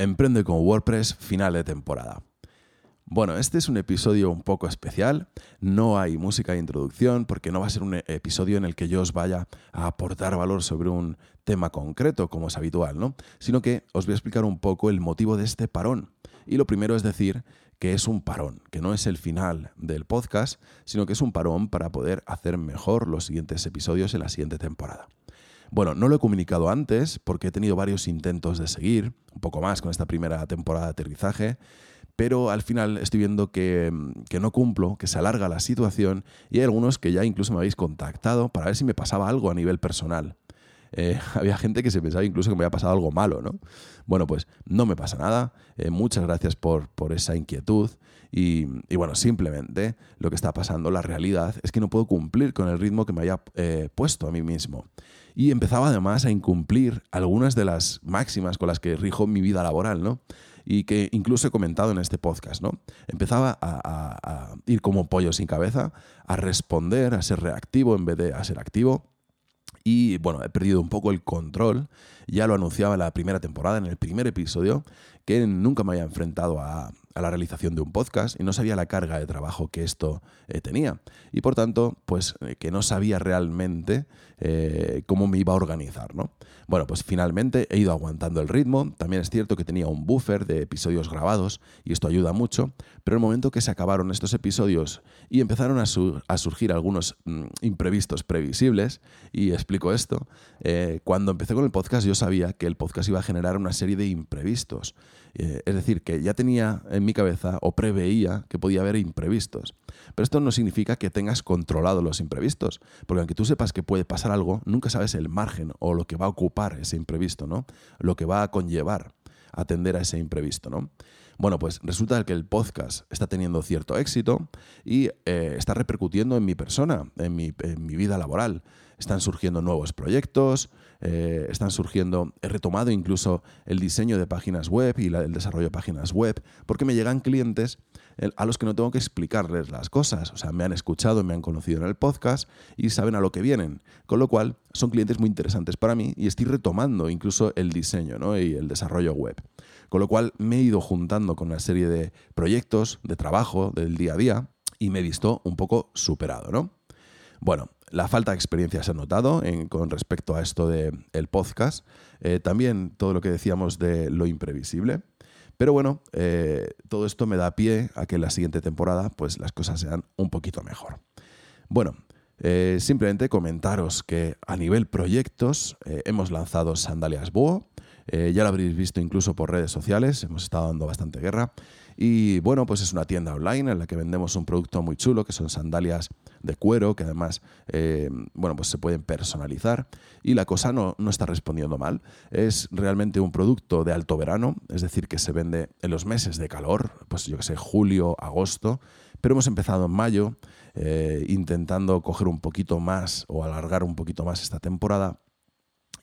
Emprende con WordPress, final de temporada. Bueno, este es un episodio un poco especial. No hay música de introducción porque no va a ser un episodio en el que yo os vaya a aportar valor sobre un tema concreto, como es habitual, ¿no? Sino que os voy a explicar un poco el motivo de este parón. Y lo primero es decir que es un parón, que no es el final del podcast, sino que es un parón para poder hacer mejor los siguientes episodios en la siguiente temporada. Bueno, no lo he comunicado antes porque he tenido varios intentos de seguir, un poco más con esta primera temporada de aterrizaje, pero al final estoy viendo que, no cumplo, que se alarga la situación y hay algunos que ya incluso me habéis contactado para ver si me pasaba algo a nivel personal. Eh, había gente que se pensaba incluso que me había pasado algo malo, ¿no? Bueno, pues no me pasa nada. Eh, muchas gracias por, por esa inquietud. Y, bueno, simplemente lo que está pasando, la realidad, es que no puedo cumplir con el ritmo que me había eh, puesto a mí mismo y empezaba además a incumplir algunas de las máximas con las que rijo mi vida laboral, ¿no? Y que incluso he comentado en este podcast, ¿no? Empezaba a, ir como pollo sin cabeza, a responder, a ser reactivo en vez de a ser activo. Y bueno, he perdido un poco el control. Ya lo anunciaba en la primera temporada, en el primer episodio, que nunca me había enfrentado a, la realización de un podcast y no sabía la carga de trabajo que esto eh, tenía. Y por tanto, pues eh, que no sabía realmente eh, cómo me iba a organizar, ¿no? Bueno, pues finalmente he ido aguantando el ritmo. También es cierto que tenía un buffer de episodios grabados y esto ayuda mucho. Pero el momento que se acabaron estos episodios y empezaron a, surgir algunos mm, imprevistos previsibles, y explico esto, cuando empecé con el podcast yo sabía que el podcast iba a generar una serie de imprevistos. Es decir, que ya tenía en mi cabeza o preveía que podía haber imprevistos. Pero esto no significa que tengas controlado los imprevistos, porque aunque tú sepas que puede pasar algo, nunca sabes el margen o lo que va a ocupar ese imprevisto, ¿no? Lo que va a conllevar atender a ese imprevisto, ¿no? Bueno, pues resulta que el podcast está teniendo cierto éxito y eh, está repercutiendo en mi persona, en mi, vida laboral. Están surgiendo nuevos proyectos, eh, están surgiendo, he retomado incluso el diseño de páginas web y el desarrollo de páginas web, porque me llegan clientes a los que no tengo que explicarles las cosas. O sea, me han escuchado, me han conocido en el podcast y saben a lo que vienen. Con lo cual, son clientes muy interesantes para mí y estoy retomando incluso el diseño ¿no? y el desarrollo web. Con lo cual, me he ido juntando con una serie de proyectos, de trabajo, del día a día y me he visto un poco superado, ¿no? Bueno, la falta de experiencia se ha notado con respecto a esto del el podcast. Eh, también todo lo que decíamos de lo imprevisible. Pero bueno, eh, todo esto me da pie a que en la siguiente temporada pues, las cosas sean un poquito mejor. Bueno, eh, simplemente comentaros que a nivel proyectos hemos lanzado Sandalias Búho. ya lo habréis visto incluso por redes sociales, hemos estado dando bastante guerra. Y bueno, pues es una tienda online en la que vendemos un producto muy chulo, que son sandalias de cuero, que además, eh, bueno, pues se pueden personalizar. Y la cosa no, no está respondiendo mal. Es realmente un producto de alto verano, es decir, que se vende en los meses de calor, pues yo que sé, julio, agosto. Pero hemos empezado en mayo, eh, intentando coger un poquito más o alargar un poquito más esta temporada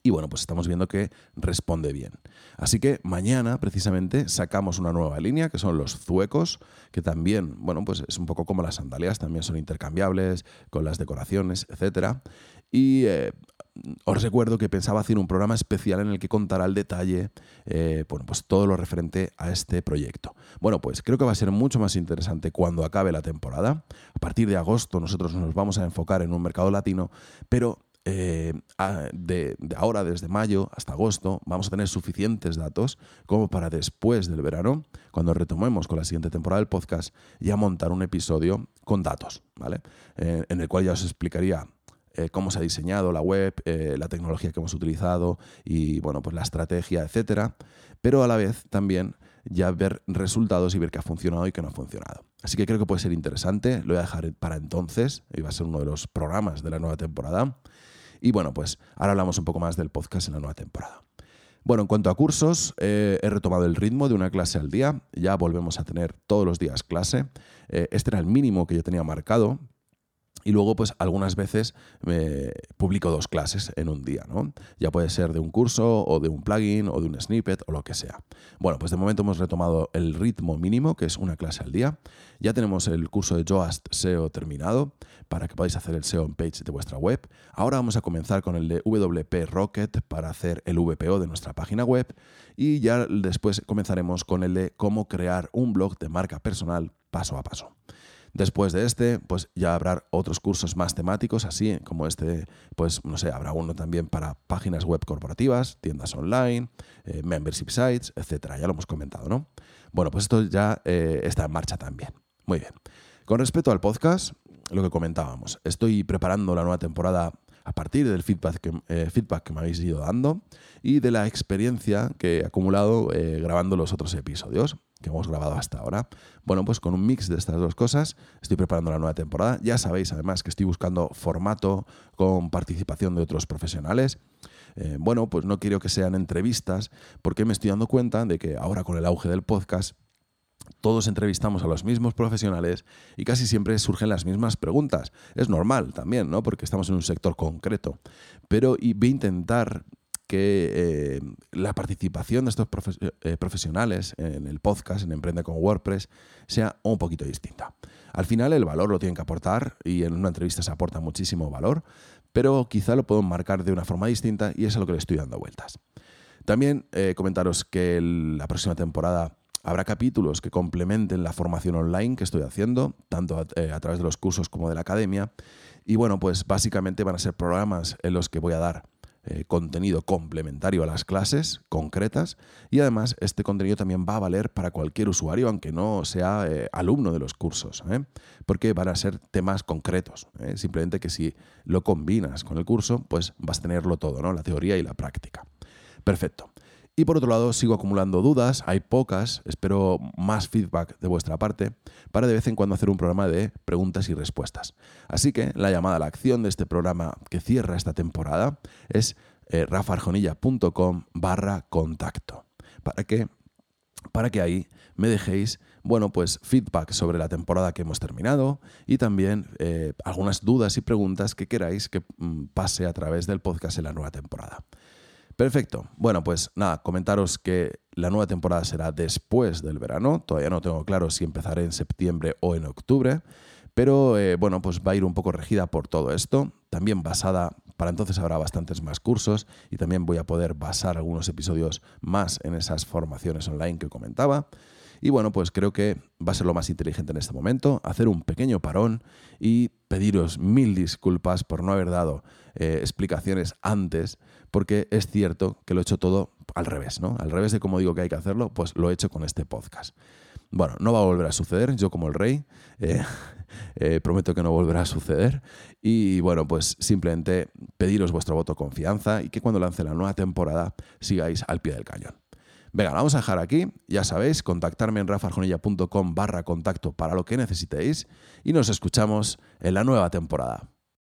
y bueno, pues estamos viendo que responde bien. Así que mañana precisamente sacamos una nueva línea que son los zuecos, que también, bueno, pues es un poco como las sandalias, también son intercambiables con las decoraciones, etc. Y eh, os recuerdo que pensaba hacer un programa especial en el que contará al detalle eh, bueno, pues todo lo referente a este proyecto. Bueno, pues creo que va a ser mucho más interesante cuando acabe la temporada. A partir de agosto nosotros nos vamos a enfocar en un mercado latino, pero eh, de, ahora, desde mayo hasta agosto, vamos a tener suficientes datos como para después del verano, cuando retomemos con la siguiente temporada del podcast, ya montar un episodio con datos, ¿vale? Eh, en el cual ya os explicaría eh, cómo se ha diseñado la web, la tecnología que hemos utilizado y, bueno, pues la estrategia, etcétera. Pero a la vez también ya ver resultados y ver qué ha funcionado y qué no ha funcionado. Así que creo que puede ser interesante, lo voy a dejar para entonces, y va a ser uno de los programas de la nueva temporada. Y bueno, pues ahora hablamos un poco más del podcast en la nueva temporada. Bueno, en cuanto a cursos, eh, he retomado el ritmo de una clase al día. Ya volvemos a tener todos los días clase. Eh, este era el mínimo que yo tenía marcado. Y luego, pues algunas veces me publico dos clases en un día, ¿no? Ya puede ser de un curso o de un plugin o de un snippet o lo que sea. Bueno, pues de momento hemos retomado el ritmo mínimo, que es una clase al día. Ya tenemos el curso de Joast SEO terminado para que podáis hacer el SEO on page de vuestra web. Ahora vamos a comenzar con el de WP Rocket para hacer el VPO de nuestra página web y ya después comenzaremos con el de cómo crear un blog de marca personal paso a paso. Después de este, pues ya habrá otros cursos más temáticos, así como este, pues no sé, habrá uno también para páginas web corporativas, tiendas online, eh, membership sites, etcétera. Ya lo hemos comentado, ¿no? Bueno, pues esto ya eh, está en marcha también. Muy bien. Con respecto al podcast, lo que comentábamos, estoy preparando la nueva temporada a partir del feedback que, eh, feedback que me habéis ido dando y de la experiencia que he acumulado grabando los otros episodios que hemos grabado hasta ahora. Bueno, pues con un mix de estas dos cosas estoy preparando la nueva temporada. Ya sabéis además que estoy buscando formato con participación de otros profesionales. Eh, bueno, pues no quiero que sean entrevistas porque me estoy dando cuenta de que ahora con el auge del podcast todos entrevistamos a los mismos profesionales y casi siempre surgen las mismas preguntas. Es normal también, ¿no? Porque estamos en un sector concreto. Pero voy a intentar que eh, la participación de estos eh, profesionales en el podcast, en Emprende con WordPress, sea un poquito distinta. Al final el valor lo tienen que aportar y en una entrevista se aporta muchísimo valor, pero quizá lo puedo marcar de una forma distinta y es lo que le estoy dando vueltas. También eh, comentaros que la próxima temporada habrá capítulos que complementen la formación online que estoy haciendo, tanto a, a través de los cursos como de la academia. Y bueno, pues básicamente van a ser programas en los que voy a dar eh, contenido complementario a las clases concretas y además este contenido también va a valer para cualquier usuario, aunque no sea eh, alumno de los cursos, ¿eh? porque van a ser temas concretos. Simplemente que si lo combinas con el curso, pues vas a tenerlo todo, ¿no? la teoría y la práctica. Perfecto. Y por otro lado, sigo acumulando dudas, hay pocas, espero más feedback de vuestra parte para de vez en cuando hacer un programa de preguntas y respuestas. Así que la llamada a la acción de este programa que cierra esta temporada es eh, rafarjonilla.com barra contacto. Para que, para que ahí me dejéis, bueno, pues feedback sobre la temporada que hemos terminado y también eh, algunas dudas y preguntas que queráis que mm, pase a través del podcast en la nueva temporada. Perfecto. Bueno, pues nada, comentaros que la nueva temporada será después del verano. Todavía no tengo claro si empezaré en septiembre o en octubre. Pero eh, bueno, pues va a ir un poco regida por todo esto. También basada, para entonces habrá bastantes más cursos y también voy a poder basar algunos episodios más en esas formaciones online que comentaba. Y bueno, pues creo que va a ser lo más inteligente en este momento, hacer un pequeño parón y pediros mil disculpas por no haber dado eh, explicaciones antes, porque es cierto que lo he hecho todo al revés, ¿no? Al revés de como digo que hay que hacerlo, pues lo he hecho con este podcast. Bueno, no va a volver a suceder, yo como el rey, eh, eh, prometo que no volverá a suceder. Y bueno, pues simplemente pediros vuestro voto de confianza y que cuando lance la nueva temporada sigáis al pie del cañón. Venga, vamos a dejar aquí. Ya sabéis, contactarme en rafarjonilla.com barra contacto para lo que necesitéis y nos escuchamos en la nueva temporada.